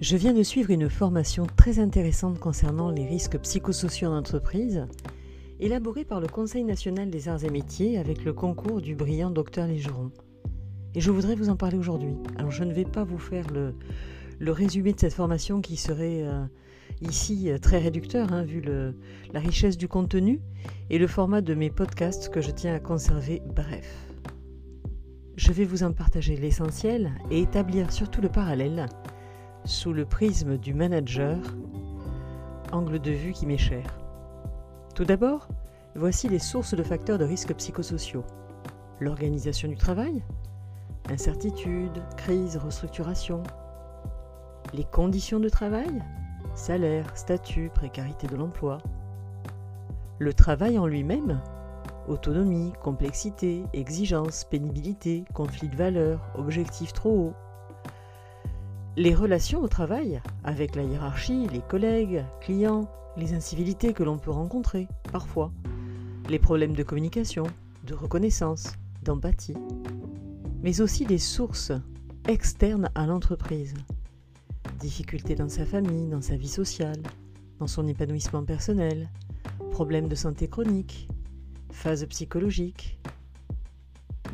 Je viens de suivre une formation très intéressante concernant les risques psychosociaux en entreprise, élaborée par le Conseil national des arts et métiers avec le concours du brillant docteur Légeron. Et je voudrais vous en parler aujourd'hui. Alors je ne vais pas vous faire le, résumé de cette formation qui serait euh, ici euh, très réducteur, hein, vu la richesse du contenu et le format de mes podcasts que je tiens à conserver bref. Je vais vous en partager l'essentiel et établir surtout le parallèle sous le prisme du manager, angle de vue qui m'est cher. Tout d'abord, voici les sources de facteurs de risques psychosociaux. L'organisation du travail, incertitude, crise, restructuration. Les conditions de travail, salaire, statut, précarité de l'emploi. Le travail en lui-même, autonomie, complexité, exigence, pénibilité, conflit de valeurs, objectifs trop hauts, les relations au travail, avec la hiérarchie, les collègues, clients, les incivilités que l'on peut rencontrer, parfois, les problèmes de communication, de reconnaissance, d'empathie, mais aussi des sources externes à l'entreprise. Difficultés dans sa famille, dans sa vie sociale, dans son épanouissement personnel, problèmes de santé chronique, phases psychologiques.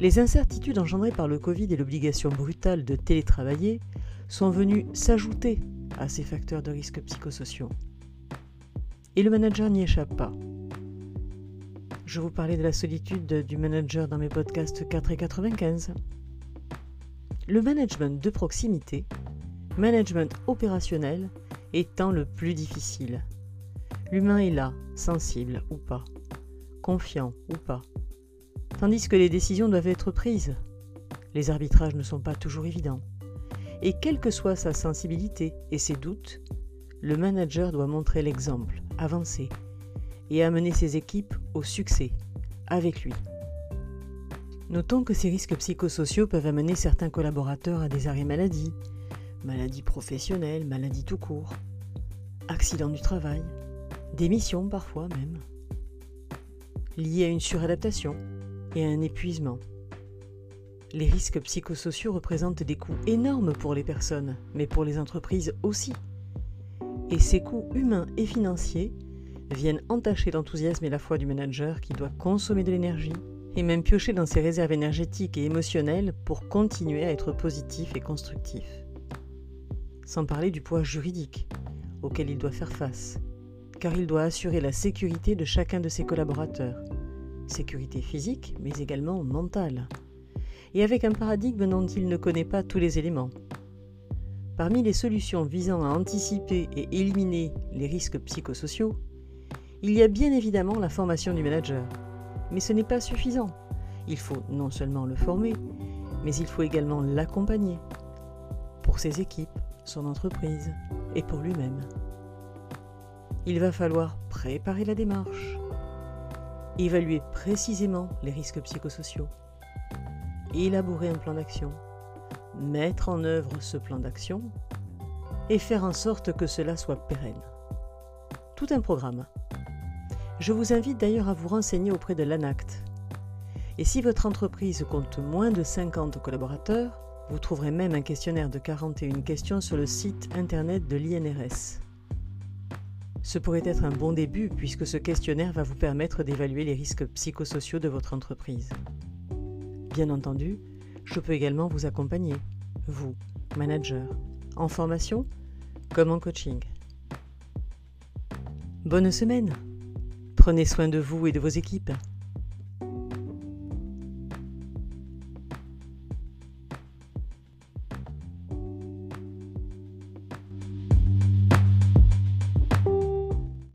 Les incertitudes engendrées par le Covid et l'obligation brutale de télétravailler sont venus s'ajouter à ces facteurs de risque psychosociaux. Et le manager n'y échappe pas. Je vous parlais de la solitude du manager dans mes podcasts 4 et 95. Le management de proximité, management opérationnel, étant le plus difficile. L'humain est là, sensible ou pas, confiant ou pas, tandis que les décisions doivent être prises. Les arbitrages ne sont pas toujours évidents. Et quelle que soit sa sensibilité et ses doutes, le manager doit montrer l'exemple, avancer et amener ses équipes au succès avec lui. Notons que ces risques psychosociaux peuvent amener certains collaborateurs à des arrêts maladie, maladies professionnelles, maladies tout court, accidents du travail, démission parfois même, liés à une suradaptation et à un épuisement. Les risques psychosociaux représentent des coûts énormes pour les personnes, mais pour les entreprises aussi. Et ces coûts humains et financiers viennent entacher l'enthousiasme et la foi du manager qui doit consommer de l'énergie et même piocher dans ses réserves énergétiques et émotionnelles pour continuer à être positif et constructif. Sans parler du poids juridique auquel il doit faire face, car il doit assurer la sécurité de chacun de ses collaborateurs, sécurité physique mais également mentale et avec un paradigme dont il ne connaît pas tous les éléments. Parmi les solutions visant à anticiper et éliminer les risques psychosociaux, il y a bien évidemment la formation du manager. Mais ce n'est pas suffisant. Il faut non seulement le former, mais il faut également l'accompagner pour ses équipes, son entreprise et pour lui-même. Il va falloir préparer la démarche, évaluer précisément les risques psychosociaux, élaborer un plan d'action, mettre en œuvre ce plan d'action et faire en sorte que cela soit pérenne. Tout un programme. Je vous invite d'ailleurs à vous renseigner auprès de l'ANACT. Et si votre entreprise compte moins de 50 collaborateurs, vous trouverez même un questionnaire de 41 questions sur le site internet de l'INRS. Ce pourrait être un bon début puisque ce questionnaire va vous permettre d'évaluer les risques psychosociaux de votre entreprise. Bien entendu, je peux également vous accompagner, vous, manager, en formation comme en coaching. Bonne semaine Prenez soin de vous et de vos équipes.